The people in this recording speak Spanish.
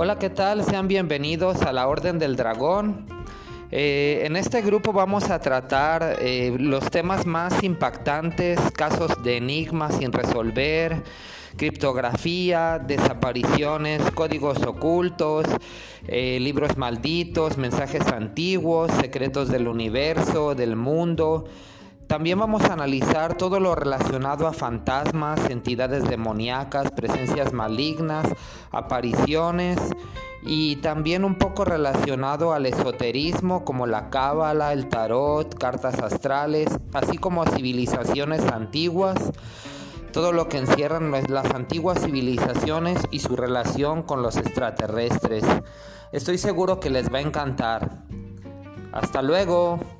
Hola, ¿qué tal? Sean bienvenidos a la Orden del Dragón. Eh, en este grupo vamos a tratar eh, los temas más impactantes, casos de enigmas sin resolver, criptografía, desapariciones, códigos ocultos, eh, libros malditos, mensajes antiguos, secretos del universo, del mundo. También vamos a analizar todo lo relacionado a fantasmas, entidades demoníacas, presencias malignas, apariciones y también un poco relacionado al esoterismo como la cábala, el tarot, cartas astrales, así como civilizaciones antiguas, todo lo que encierran las antiguas civilizaciones y su relación con los extraterrestres. Estoy seguro que les va a encantar. Hasta luego.